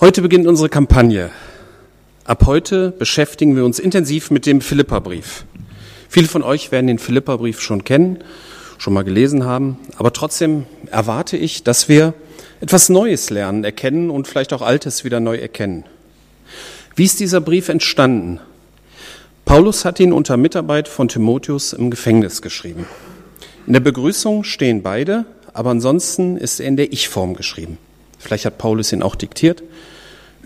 Heute beginnt unsere Kampagne. Ab heute beschäftigen wir uns intensiv mit dem Philipperbrief. Viele von euch werden den Philipperbrief schon kennen, schon mal gelesen haben, aber trotzdem erwarte ich, dass wir etwas Neues lernen, erkennen und vielleicht auch Altes wieder neu erkennen. Wie ist dieser Brief entstanden? Paulus hat ihn unter Mitarbeit von Timotheus im Gefängnis geschrieben. In der Begrüßung stehen beide, aber ansonsten ist er in der Ich-Form geschrieben. Vielleicht hat Paulus ihn auch diktiert.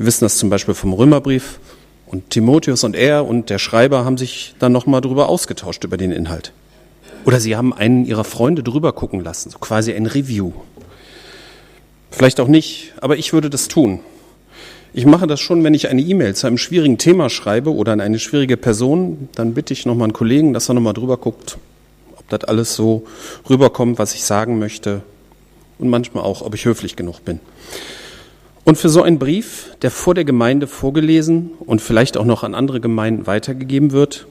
Wir wissen das zum Beispiel vom Römerbrief. Und Timotheus und er und der Schreiber haben sich dann nochmal drüber ausgetauscht über den Inhalt. Oder sie haben einen ihrer Freunde drüber gucken lassen, so quasi ein Review. Vielleicht auch nicht, aber ich würde das tun. Ich mache das schon, wenn ich eine E-Mail zu einem schwierigen Thema schreibe oder an eine schwierige Person, dann bitte ich nochmal einen Kollegen, dass er nochmal drüber guckt, ob das alles so rüberkommt, was ich sagen möchte und manchmal auch, ob ich höflich genug bin. Und für so einen Brief, der vor der Gemeinde vorgelesen und vielleicht auch noch an andere Gemeinden weitergegeben wird,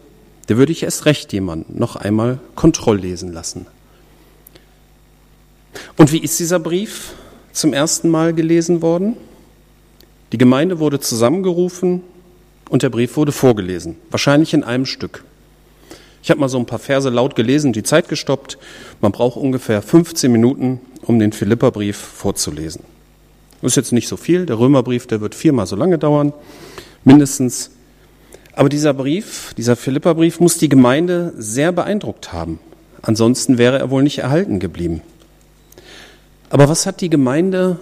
der würde ich erst recht jemanden noch einmal kontrolllesen lassen. Und wie ist dieser Brief zum ersten Mal gelesen worden? Die Gemeinde wurde zusammengerufen und der Brief wurde vorgelesen, wahrscheinlich in einem Stück. Ich habe mal so ein paar Verse laut gelesen, die Zeit gestoppt. Man braucht ungefähr 15 Minuten, um den Philipperbrief vorzulesen. Das ist jetzt nicht so viel. Der Römerbrief, der wird viermal so lange dauern, mindestens. Aber dieser Brief, dieser Philipperbrief muss die Gemeinde sehr beeindruckt haben. Ansonsten wäre er wohl nicht erhalten geblieben. Aber was hat die Gemeinde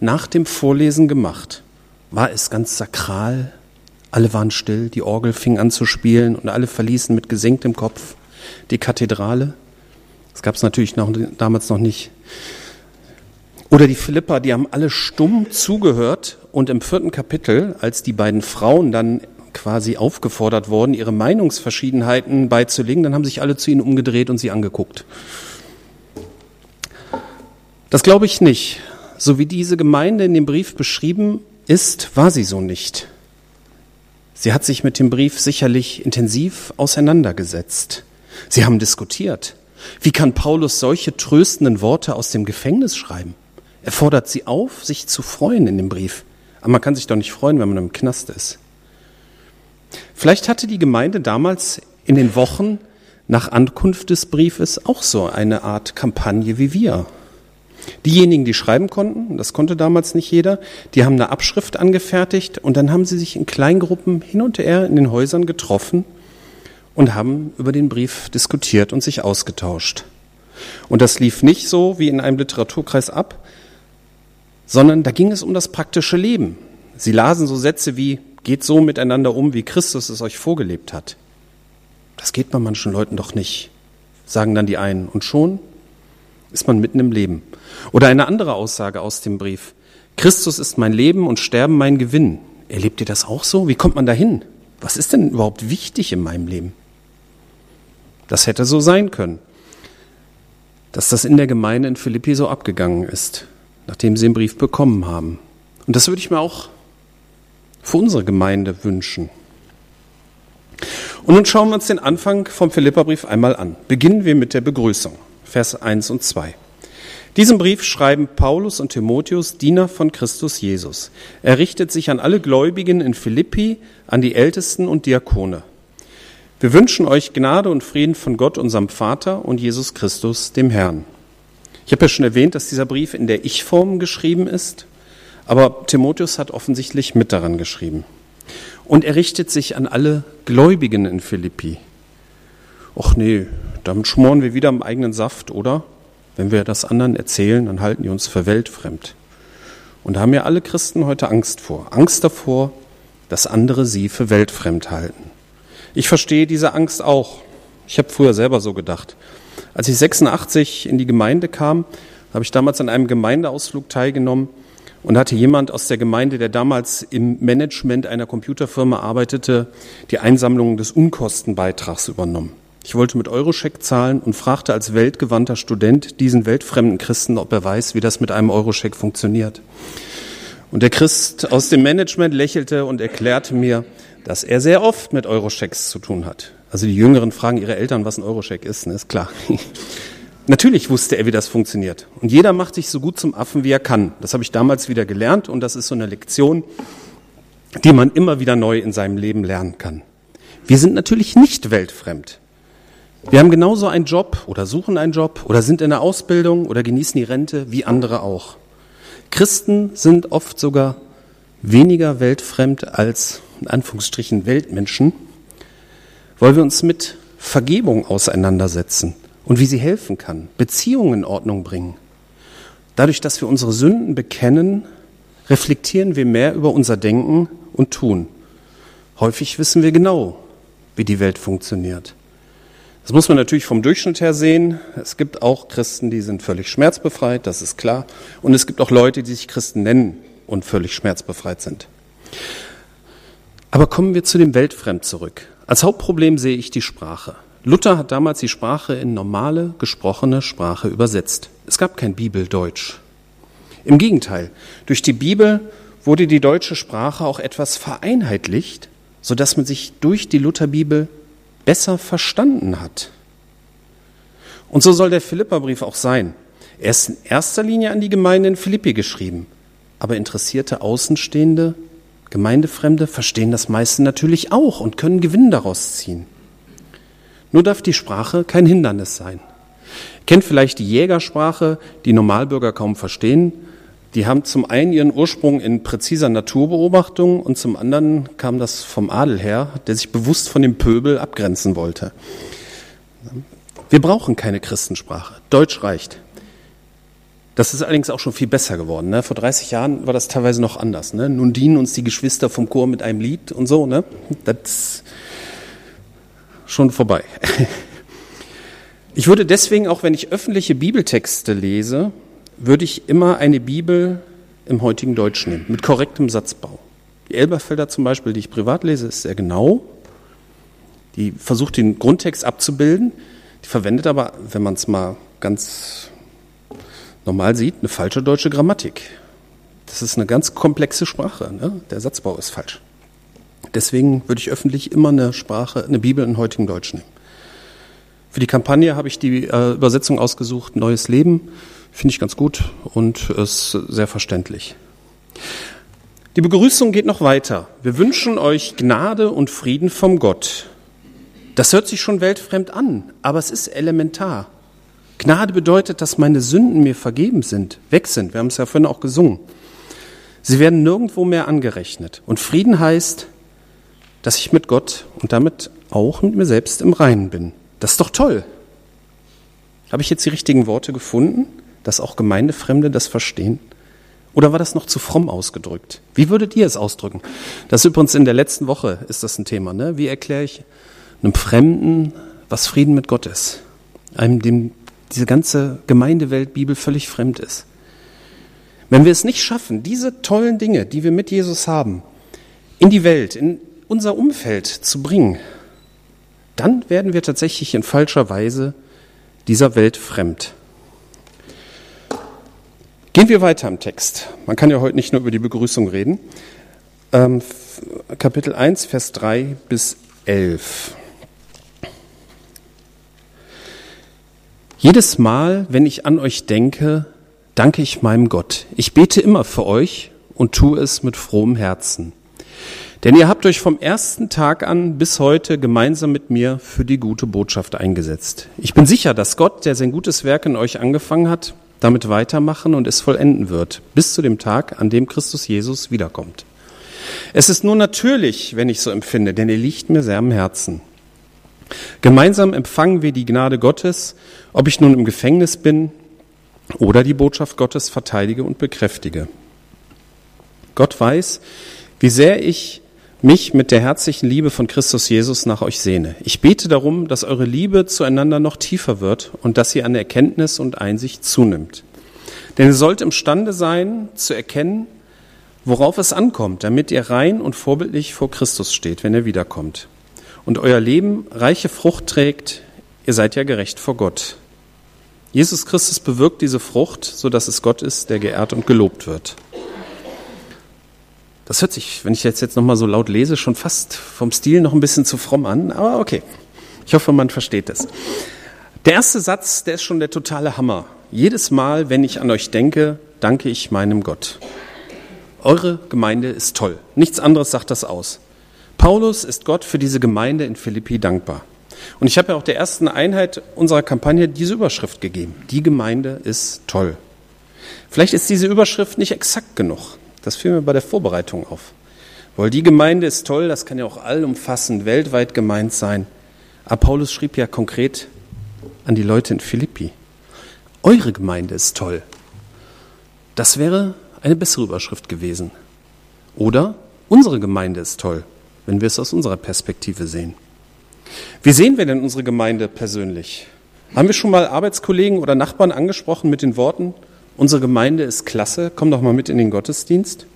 nach dem Vorlesen gemacht? War es ganz sakral? Alle waren still, die Orgel fing an zu spielen und alle verließen mit gesenktem Kopf die Kathedrale. Das gab es natürlich noch, damals noch nicht. Oder die Philippa, die haben alle stumm zugehört und im vierten Kapitel, als die beiden Frauen dann quasi aufgefordert worden, ihre Meinungsverschiedenheiten beizulegen, dann haben sich alle zu ihnen umgedreht und sie angeguckt. Das glaube ich nicht. So wie diese Gemeinde in dem Brief beschrieben ist, war sie so nicht. Sie hat sich mit dem Brief sicherlich intensiv auseinandergesetzt. Sie haben diskutiert. Wie kann Paulus solche tröstenden Worte aus dem Gefängnis schreiben? Er fordert sie auf, sich zu freuen in dem Brief. Aber man kann sich doch nicht freuen, wenn man im Knast ist. Vielleicht hatte die Gemeinde damals in den Wochen nach Ankunft des Briefes auch so eine Art Kampagne wie wir. Diejenigen, die schreiben konnten, das konnte damals nicht jeder, die haben eine Abschrift angefertigt und dann haben sie sich in Kleingruppen hin und her in den Häusern getroffen und haben über den Brief diskutiert und sich ausgetauscht. Und das lief nicht so wie in einem Literaturkreis ab, sondern da ging es um das praktische Leben. Sie lasen so Sätze wie, geht so miteinander um, wie Christus es euch vorgelebt hat. Das geht bei manchen Leuten doch nicht, sagen dann die einen. Und schon ist man mitten im Leben. Oder eine andere Aussage aus dem Brief. Christus ist mein Leben und Sterben mein Gewinn. Erlebt ihr das auch so? Wie kommt man dahin? Was ist denn überhaupt wichtig in meinem Leben? Das hätte so sein können, dass das in der Gemeinde in Philippi so abgegangen ist, nachdem sie den Brief bekommen haben. Und das würde ich mir auch für unsere Gemeinde wünschen. Und nun schauen wir uns den Anfang vom Philipperbrief einmal an. Beginnen wir mit der Begrüßung. Vers 1 und 2. Diesen Brief schreiben Paulus und Timotheus, Diener von Christus Jesus. Er richtet sich an alle Gläubigen in Philippi, an die Ältesten und Diakone. Wir wünschen euch Gnade und Frieden von Gott, unserem Vater und Jesus Christus, dem Herrn. Ich habe ja schon erwähnt, dass dieser Brief in der Ich-Form geschrieben ist, aber Timotheus hat offensichtlich mit daran geschrieben. Und er richtet sich an alle Gläubigen in Philippi. Och nee, damit schmoren wir wieder im eigenen Saft, oder? Wenn wir das anderen erzählen, dann halten die uns für weltfremd. Und da haben ja alle Christen heute Angst vor. Angst davor, dass andere sie für weltfremd halten. Ich verstehe diese Angst auch. Ich habe früher selber so gedacht. Als ich 86 in die Gemeinde kam, habe ich damals an einem Gemeindeausflug teilgenommen und hatte jemand aus der Gemeinde, der damals im Management einer Computerfirma arbeitete, die Einsammlung des Unkostenbeitrags übernommen. Ich wollte mit Euroscheck zahlen und fragte als weltgewandter Student diesen weltfremden Christen, ob er weiß, wie das mit einem Euroscheck funktioniert. Und der Christ aus dem Management lächelte und erklärte mir, dass er sehr oft mit Eurochecks zu tun hat. Also die Jüngeren fragen ihre Eltern, was ein Eurocheck ist, ne? ist klar. Natürlich wusste er, wie das funktioniert. Und jeder macht sich so gut zum Affen, wie er kann. Das habe ich damals wieder gelernt und das ist so eine Lektion, die man immer wieder neu in seinem Leben lernen kann. Wir sind natürlich nicht weltfremd. Wir haben genauso einen Job oder suchen einen Job oder sind in der Ausbildung oder genießen die Rente wie andere auch. Christen sind oft sogar weniger weltfremd als in Anführungsstrichen Weltmenschen, weil wir uns mit Vergebung auseinandersetzen und wie sie helfen kann, Beziehungen in Ordnung bringen. Dadurch, dass wir unsere Sünden bekennen, reflektieren wir mehr über unser Denken und Tun. Häufig wissen wir genau, wie die Welt funktioniert. Das muss man natürlich vom Durchschnitt her sehen. Es gibt auch Christen, die sind völlig schmerzbefreit, das ist klar. Und es gibt auch Leute, die sich Christen nennen und völlig schmerzbefreit sind. Aber kommen wir zu dem Weltfremd zurück. Als Hauptproblem sehe ich die Sprache. Luther hat damals die Sprache in normale, gesprochene Sprache übersetzt. Es gab kein Bibeldeutsch. Im Gegenteil, durch die Bibel wurde die deutsche Sprache auch etwas vereinheitlicht, sodass man sich durch die Lutherbibel besser verstanden hat. Und so soll der Philipperbrief auch sein. Er ist in erster Linie an die Gemeinde in Philippi geschrieben, aber interessierte Außenstehende, Gemeindefremde verstehen das meiste natürlich auch und können Gewinn daraus ziehen. Nur darf die Sprache kein Hindernis sein. Kennt vielleicht die Jägersprache, die Normalbürger kaum verstehen, die haben zum einen ihren Ursprung in präziser Naturbeobachtung und zum anderen kam das vom Adel her, der sich bewusst von dem Pöbel abgrenzen wollte. Wir brauchen keine Christensprache. Deutsch reicht. Das ist allerdings auch schon viel besser geworden. Ne? Vor 30 Jahren war das teilweise noch anders. Ne? Nun dienen uns die Geschwister vom Chor mit einem Lied und so. Ne? Das ist schon vorbei. Ich würde deswegen, auch wenn ich öffentliche Bibeltexte lese, würde ich immer eine Bibel im heutigen Deutsch nehmen, mit korrektem Satzbau. Die Elberfelder zum Beispiel, die ich privat lese, ist sehr genau. Die versucht den Grundtext abzubilden. Die verwendet aber, wenn man es mal ganz normal sieht, eine falsche deutsche Grammatik. Das ist eine ganz komplexe Sprache. Ne? Der Satzbau ist falsch. Deswegen würde ich öffentlich immer eine Sprache, eine Bibel in heutigen Deutsch nehmen. Für die Kampagne habe ich die äh, Übersetzung ausgesucht, Neues Leben Finde ich ganz gut und ist sehr verständlich. Die Begrüßung geht noch weiter. Wir wünschen euch Gnade und Frieden vom Gott. Das hört sich schon weltfremd an, aber es ist elementar. Gnade bedeutet, dass meine Sünden mir vergeben sind, weg sind. Wir haben es ja vorhin auch gesungen. Sie werden nirgendwo mehr angerechnet. Und Frieden heißt, dass ich mit Gott und damit auch mit mir selbst im Reinen bin. Das ist doch toll. Habe ich jetzt die richtigen Worte gefunden? dass auch Gemeindefremde das verstehen? Oder war das noch zu fromm ausgedrückt? Wie würdet ihr es ausdrücken? Das ist übrigens in der letzten Woche ist das ein Thema. Ne? Wie erkläre ich einem Fremden, was Frieden mit Gott ist? Einem, dem diese ganze Gemeindewelt Bibel völlig fremd ist. Wenn wir es nicht schaffen, diese tollen Dinge, die wir mit Jesus haben, in die Welt, in unser Umfeld zu bringen, dann werden wir tatsächlich in falscher Weise dieser Welt fremd. Gehen wir weiter im Text. Man kann ja heute nicht nur über die Begrüßung reden. Ähm, Kapitel 1, Vers 3 bis 11. Jedes Mal, wenn ich an euch denke, danke ich meinem Gott. Ich bete immer für euch und tue es mit frohem Herzen. Denn ihr habt euch vom ersten Tag an bis heute gemeinsam mit mir für die gute Botschaft eingesetzt. Ich bin sicher, dass Gott, der sein gutes Werk in euch angefangen hat, damit weitermachen und es vollenden wird, bis zu dem Tag, an dem Christus Jesus wiederkommt. Es ist nur natürlich, wenn ich so empfinde, denn er liegt mir sehr am Herzen. Gemeinsam empfangen wir die Gnade Gottes, ob ich nun im Gefängnis bin oder die Botschaft Gottes verteidige und bekräftige. Gott weiß, wie sehr ich mich mit der herzlichen Liebe von Christus Jesus nach euch sehne. Ich bete darum, dass eure Liebe zueinander noch tiefer wird und dass sie an Erkenntnis und Einsicht zunimmt. Denn ihr sollt imstande sein, zu erkennen, worauf es ankommt, damit ihr rein und vorbildlich vor Christus steht, wenn er wiederkommt. Und euer Leben reiche Frucht trägt, ihr seid ja gerecht vor Gott. Jesus Christus bewirkt diese Frucht, so dass es Gott ist, der geehrt und gelobt wird. Das hört sich, wenn ich jetzt, jetzt nochmal so laut lese, schon fast vom Stil noch ein bisschen zu fromm an, aber okay. Ich hoffe, man versteht es. Der erste Satz, der ist schon der totale Hammer. Jedes Mal, wenn ich an euch denke, danke ich meinem Gott. Eure Gemeinde ist toll. Nichts anderes sagt das aus. Paulus ist Gott für diese Gemeinde in Philippi dankbar. Und ich habe ja auch der ersten Einheit unserer Kampagne diese Überschrift gegeben. Die Gemeinde ist toll. Vielleicht ist diese Überschrift nicht exakt genug. Das fiel mir bei der Vorbereitung auf. Weil die Gemeinde ist toll, das kann ja auch allumfassend weltweit gemeint sein. Aber Paulus schrieb ja konkret an die Leute in Philippi. Eure Gemeinde ist toll. Das wäre eine bessere Überschrift gewesen. Oder unsere Gemeinde ist toll, wenn wir es aus unserer Perspektive sehen. Wie sehen wir denn unsere Gemeinde persönlich? Haben wir schon mal Arbeitskollegen oder Nachbarn angesprochen mit den Worten, unsere Gemeinde ist klasse, komm doch mal mit in den Gottesdienst?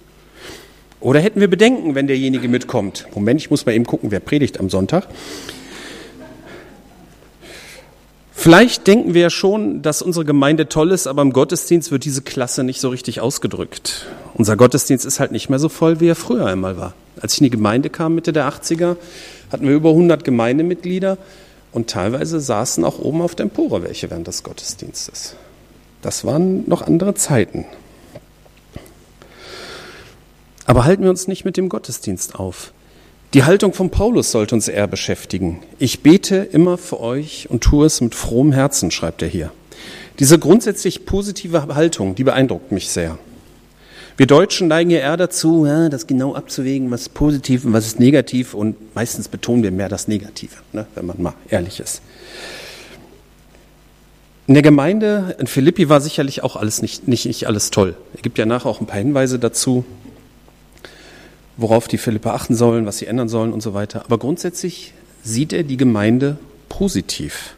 Oder hätten wir Bedenken, wenn derjenige mitkommt? Moment, ich muss mal eben gucken, wer predigt am Sonntag. Vielleicht denken wir ja schon, dass unsere Gemeinde toll ist, aber im Gottesdienst wird diese Klasse nicht so richtig ausgedrückt. Unser Gottesdienst ist halt nicht mehr so voll, wie er früher einmal war. Als ich in die Gemeinde kam, Mitte der 80er, hatten wir über 100 Gemeindemitglieder und teilweise saßen auch oben auf der Empore welche während des Gottesdienstes. Das waren noch andere Zeiten. Aber halten wir uns nicht mit dem Gottesdienst auf. Die Haltung von Paulus sollte uns eher beschäftigen. Ich bete immer für euch und tue es mit frohem Herzen, schreibt er hier. Diese grundsätzlich positive Haltung, die beeindruckt mich sehr. Wir Deutschen neigen ja eher dazu, ja, das genau abzuwägen, was ist positiv und was ist negativ und meistens betonen wir mehr das Negative, ne, wenn man mal ehrlich ist. In der Gemeinde in Philippi war sicherlich auch alles nicht, nicht, nicht alles toll. Es gibt ja nachher auch ein paar Hinweise dazu, worauf die Philipper achten sollen, was sie ändern sollen und so weiter. Aber grundsätzlich sieht er die Gemeinde positiv.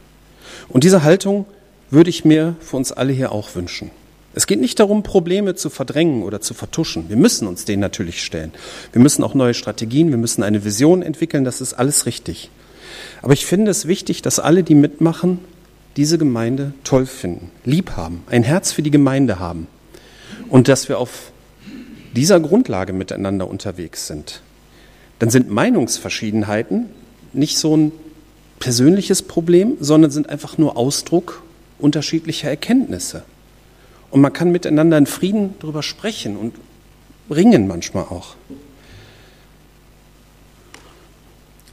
Und diese Haltung würde ich mir für uns alle hier auch wünschen. Es geht nicht darum, Probleme zu verdrängen oder zu vertuschen. Wir müssen uns denen natürlich stellen. Wir müssen auch neue Strategien, wir müssen eine Vision entwickeln, das ist alles richtig. Aber ich finde es wichtig, dass alle, die mitmachen, diese Gemeinde toll finden, lieb haben, ein Herz für die Gemeinde haben und dass wir auf dieser Grundlage miteinander unterwegs sind. Dann sind Meinungsverschiedenheiten nicht so ein persönliches Problem, sondern sind einfach nur Ausdruck unterschiedlicher Erkenntnisse. Und man kann miteinander in Frieden darüber sprechen und ringen manchmal auch.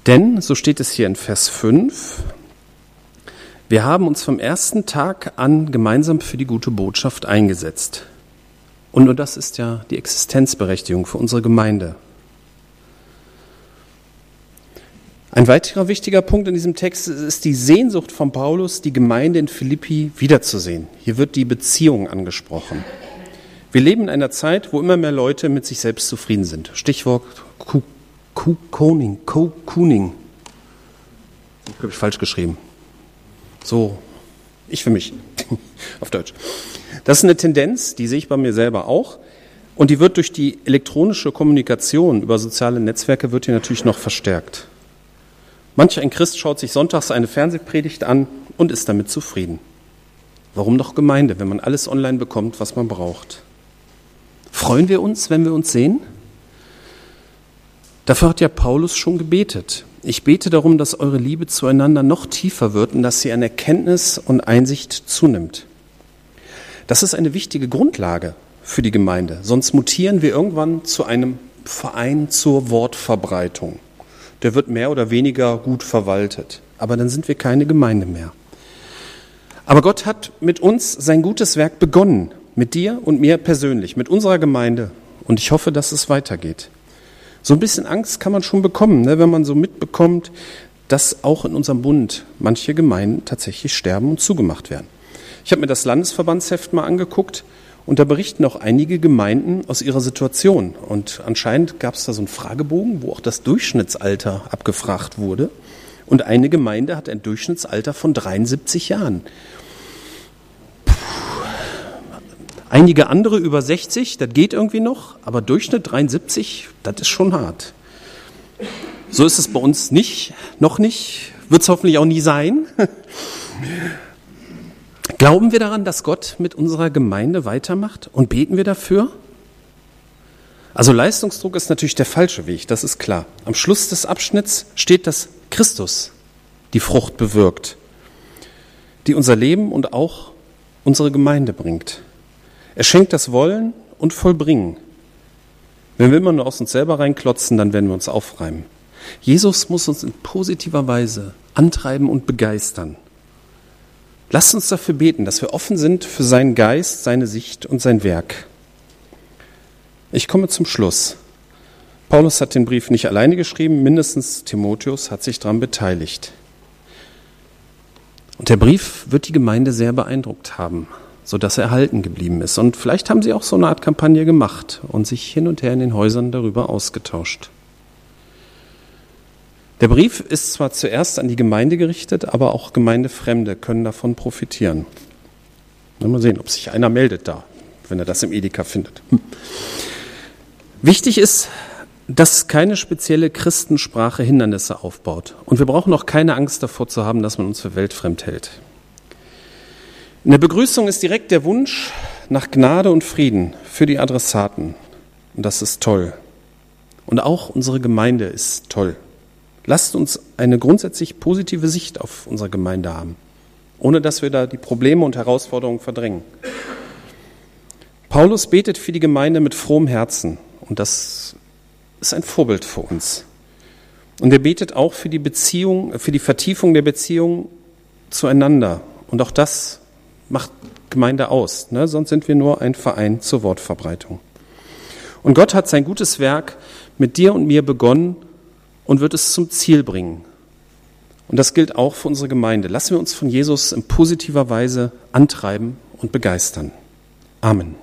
Denn, so steht es hier in Vers 5, wir haben uns vom ersten Tag an gemeinsam für die gute Botschaft eingesetzt. Und nur das ist ja die Existenzberechtigung für unsere Gemeinde. Ein weiterer wichtiger Punkt in diesem Text ist die Sehnsucht von Paulus, die Gemeinde in Philippi wiederzusehen. Hier wird die Beziehung angesprochen. Wir leben in einer Zeit, wo immer mehr Leute mit sich selbst zufrieden sind. Stichwort Kuning, Kuning. Habe ich falsch geschrieben. So, ich für mich, auf Deutsch. Das ist eine Tendenz, die sehe ich bei mir selber auch. Und die wird durch die elektronische Kommunikation über soziale Netzwerke wird hier natürlich noch verstärkt. Manch ein Christ schaut sich sonntags eine Fernsehpredigt an und ist damit zufrieden. Warum noch Gemeinde, wenn man alles online bekommt, was man braucht? Freuen wir uns, wenn wir uns sehen? Dafür hat ja Paulus schon gebetet. Ich bete darum, dass eure Liebe zueinander noch tiefer wird und dass sie an Erkenntnis und Einsicht zunimmt. Das ist eine wichtige Grundlage für die Gemeinde. Sonst mutieren wir irgendwann zu einem Verein zur Wortverbreitung der wird mehr oder weniger gut verwaltet. Aber dann sind wir keine Gemeinde mehr. Aber Gott hat mit uns sein gutes Werk begonnen, mit dir und mir persönlich, mit unserer Gemeinde. Und ich hoffe, dass es weitergeht. So ein bisschen Angst kann man schon bekommen, ne, wenn man so mitbekommt, dass auch in unserem Bund manche Gemeinden tatsächlich sterben und zugemacht werden. Ich habe mir das Landesverbandsheft mal angeguckt und da berichten auch einige Gemeinden aus ihrer Situation. Und anscheinend gab es da so einen Fragebogen, wo auch das Durchschnittsalter abgefragt wurde. Und eine Gemeinde hat ein Durchschnittsalter von 73 Jahren. Puh. Einige andere über 60, das geht irgendwie noch, aber Durchschnitt 73, das ist schon hart. So ist es bei uns nicht, noch nicht, wird es hoffentlich auch nie sein. Glauben wir daran, dass Gott mit unserer Gemeinde weitermacht und beten wir dafür? Also Leistungsdruck ist natürlich der falsche Weg, das ist klar. Am Schluss des Abschnitts steht, dass Christus die Frucht bewirkt. die unser Leben und auch unsere Gemeinde bringt. Er schenkt das Wollen und Vollbringen. Wenn wir immer nur aus uns selber reinklotzen, dann werden wir uns aufreimen. Jesus muss uns in positiver Weise antreiben und begeistern. Lasst uns dafür beten, dass wir offen sind für seinen Geist, seine Sicht und sein Werk. Ich komme zum Schluss. Paulus hat den Brief nicht alleine geschrieben, mindestens Timotheus hat sich daran beteiligt. Und der Brief wird die Gemeinde sehr beeindruckt haben, sodass er erhalten geblieben ist. Und vielleicht haben sie auch so eine Art Kampagne gemacht und sich hin und her in den Häusern darüber ausgetauscht. Der Brief ist zwar zuerst an die Gemeinde gerichtet, aber auch Gemeindefremde können davon profitieren. Mal sehen, ob sich einer meldet da, wenn er das im Edeka findet. Hm. Wichtig ist, dass keine spezielle Christensprache Hindernisse aufbaut. Und wir brauchen auch keine Angst davor zu haben, dass man uns für weltfremd hält. In der Begrüßung ist direkt der Wunsch nach Gnade und Frieden für die Adressaten. Und das ist toll. Und auch unsere Gemeinde ist toll. Lasst uns eine grundsätzlich positive Sicht auf unsere Gemeinde haben, ohne dass wir da die Probleme und Herausforderungen verdrängen. Paulus betet für die Gemeinde mit frohem Herzen und das ist ein Vorbild für uns. Und er betet auch für die Beziehung, für die Vertiefung der Beziehung zueinander. Und auch das macht Gemeinde aus. Ne? Sonst sind wir nur ein Verein zur Wortverbreitung. Und Gott hat sein gutes Werk mit dir und mir begonnen und wird es zum Ziel bringen. Und das gilt auch für unsere Gemeinde. Lassen wir uns von Jesus in positiver Weise antreiben und begeistern. Amen.